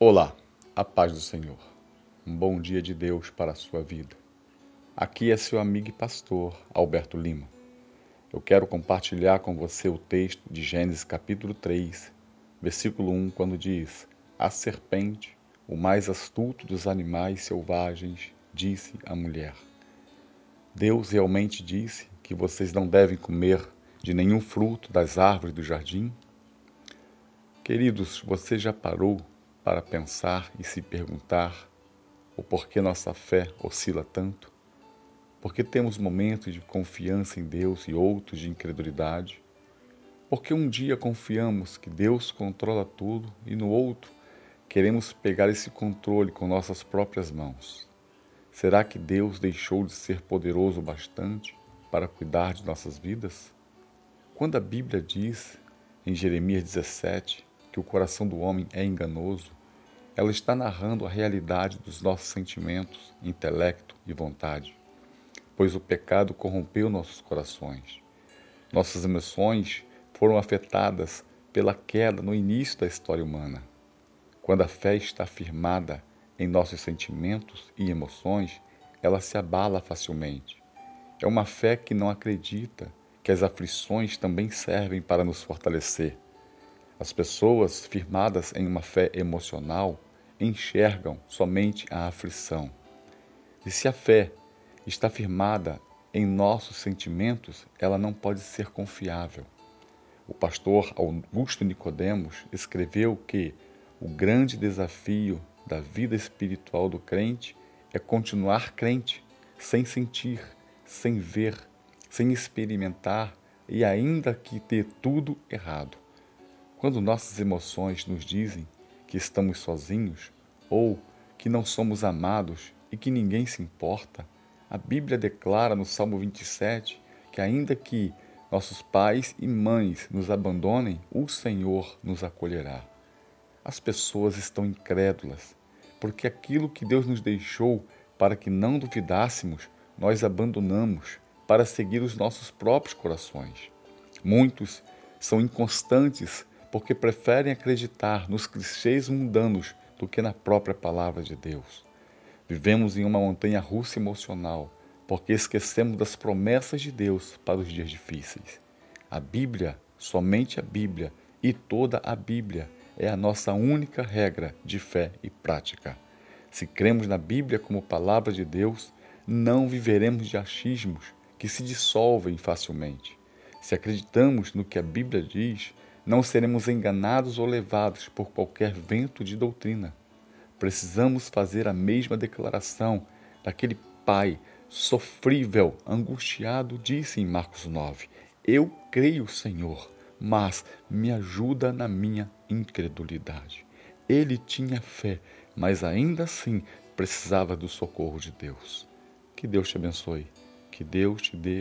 Olá, a paz do Senhor. Um bom dia de Deus para a sua vida. Aqui é seu amigo e pastor Alberto Lima. Eu quero compartilhar com você o texto de Gênesis capítulo 3, versículo 1, quando diz: A serpente, o mais astuto dos animais selvagens, disse à mulher: Deus realmente disse que vocês não devem comer de nenhum fruto das árvores do jardim? Queridos, você já parou para pensar e se perguntar o porquê nossa fé oscila tanto? Porque temos momentos de confiança em Deus e outros de incredulidade? Porque um dia confiamos que Deus controla tudo e no outro queremos pegar esse controle com nossas próprias mãos? Será que Deus deixou de ser poderoso bastante para cuidar de nossas vidas? Quando a Bíblia diz, em Jeremias 17, que o coração do homem é enganoso, ela está narrando a realidade dos nossos sentimentos, intelecto e vontade, pois o pecado corrompeu nossos corações. Nossas emoções foram afetadas pela queda no início da história humana. Quando a fé está firmada em nossos sentimentos e emoções, ela se abala facilmente. É uma fé que não acredita que as aflições também servem para nos fortalecer. As pessoas firmadas em uma fé emocional enxergam somente a aflição. E se a fé está firmada em nossos sentimentos, ela não pode ser confiável. O pastor Augusto Nicodemos escreveu que o grande desafio da vida espiritual do crente é continuar crente, sem sentir, sem ver, sem experimentar e ainda que ter tudo errado. Quando nossas emoções nos dizem que estamos sozinhos ou que não somos amados e que ninguém se importa, a Bíblia declara no Salmo 27 que, ainda que nossos pais e mães nos abandonem, o Senhor nos acolherá. As pessoas estão incrédulas, porque aquilo que Deus nos deixou para que não duvidássemos, nós abandonamos para seguir os nossos próprios corações. Muitos são inconstantes porque preferem acreditar nos clichês mundanos do que na própria palavra de Deus. Vivemos em uma montanha russa emocional porque esquecemos das promessas de Deus para os dias difíceis. A Bíblia, somente a Bíblia e toda a Bíblia é a nossa única regra de fé e prática. Se cremos na Bíblia como palavra de Deus, não viveremos de achismos que se dissolvem facilmente. Se acreditamos no que a Bíblia diz, não seremos enganados ou levados por qualquer vento de doutrina. Precisamos fazer a mesma declaração daquele pai sofrível, angustiado, disse em Marcos 9: Eu creio, Senhor, mas me ajuda na minha incredulidade. Ele tinha fé, mas ainda assim precisava do socorro de Deus. Que Deus te abençoe. Que Deus te dê